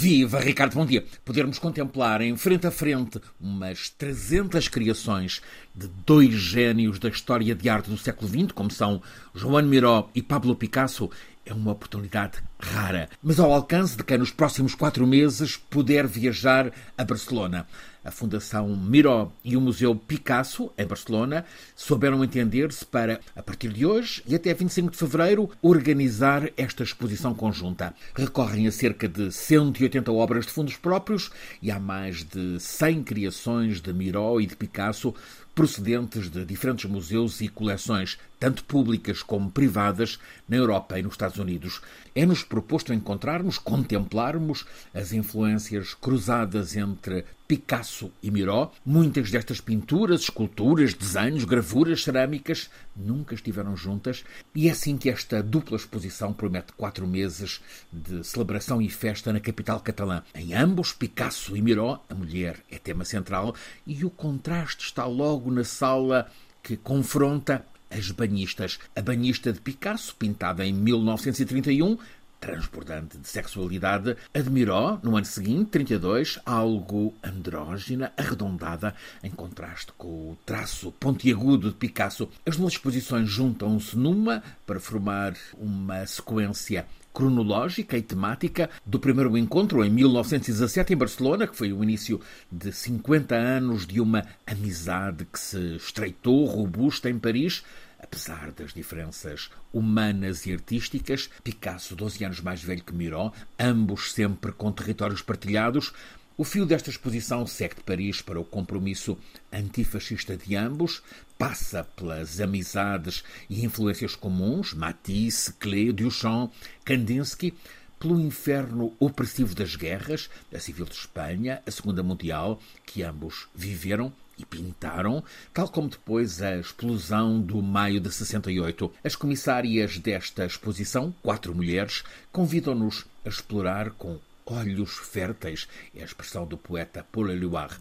Viva, Ricardo, bom dia. Podermos contemplar em frente a frente umas 300 criações de dois gênios da história de arte do século XX, como são Joan Miró e Pablo Picasso, é uma oportunidade rara, mas ao alcance de quem nos próximos quatro meses puder viajar a Barcelona. A Fundação Miró e o Museu Picasso, em Barcelona, souberam entender-se para, a partir de hoje e até 25 de fevereiro, organizar esta exposição conjunta. Recorrem a cerca de 180 obras de fundos próprios e há mais de 100 criações de Miró e de Picasso procedentes de diferentes museus e coleções, tanto públicas como privadas, na Europa e nos Estados Unidos. É-nos proposto encontrarmos, contemplarmos as influências cruzadas entre Picasso e Miró. Muitas destas pinturas, esculturas, desenhos, gravuras, cerâmicas nunca estiveram juntas e é assim que esta dupla exposição promete quatro meses de celebração e festa na capital catalã. Em ambos, Picasso e Miró, a mulher é tema central e o contraste está logo na sala que confronta as banhistas. A banhista de Picasso, pintada em 1931, transbordante de sexualidade, admirou, no ano seguinte, 32, algo andrógina, arredondada, em contraste com o traço pontiagudo de Picasso. As duas exposições juntam-se numa para formar uma sequência cronológica e temática do primeiro encontro em 1917 em Barcelona, que foi o início de 50 anos de uma amizade que se estreitou robusta em Paris, Apesar das diferenças humanas e artísticas, Picasso, 12 anos mais velho que Miró, ambos sempre com territórios partilhados, o fio desta exposição segue de Paris para o compromisso antifascista de ambos, passa pelas amizades e influências comuns, Matisse, Klee, Duchamp, Kandinsky, pelo inferno opressivo das guerras, a Civil de Espanha, a Segunda Mundial, que ambos viveram e pintaram, tal como depois a explosão do maio de 68. As comissárias desta exposição, quatro mulheres, convidam-nos a explorar com olhos férteis, é a expressão do poeta Paul Éluard,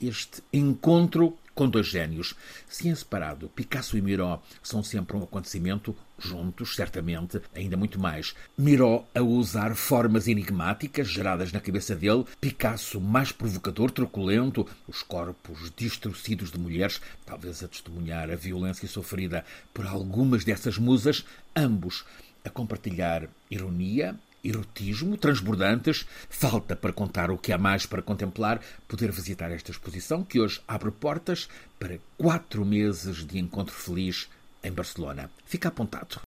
este encontro com dois gênios. Se em separado, Picasso e Miró são sempre um acontecimento, juntos, certamente, ainda muito mais. Miró a usar formas enigmáticas geradas na cabeça dele, Picasso mais provocador, truculento, os corpos destruídos de mulheres, talvez a testemunhar a violência sofrida por algumas dessas musas, ambos a compartilhar ironia, erotismo, transbordantes. Falta para contar o que há mais para contemplar, poder visitar esta exposição que hoje abre portas para quatro meses de encontro feliz em Barcelona. Fica apontado.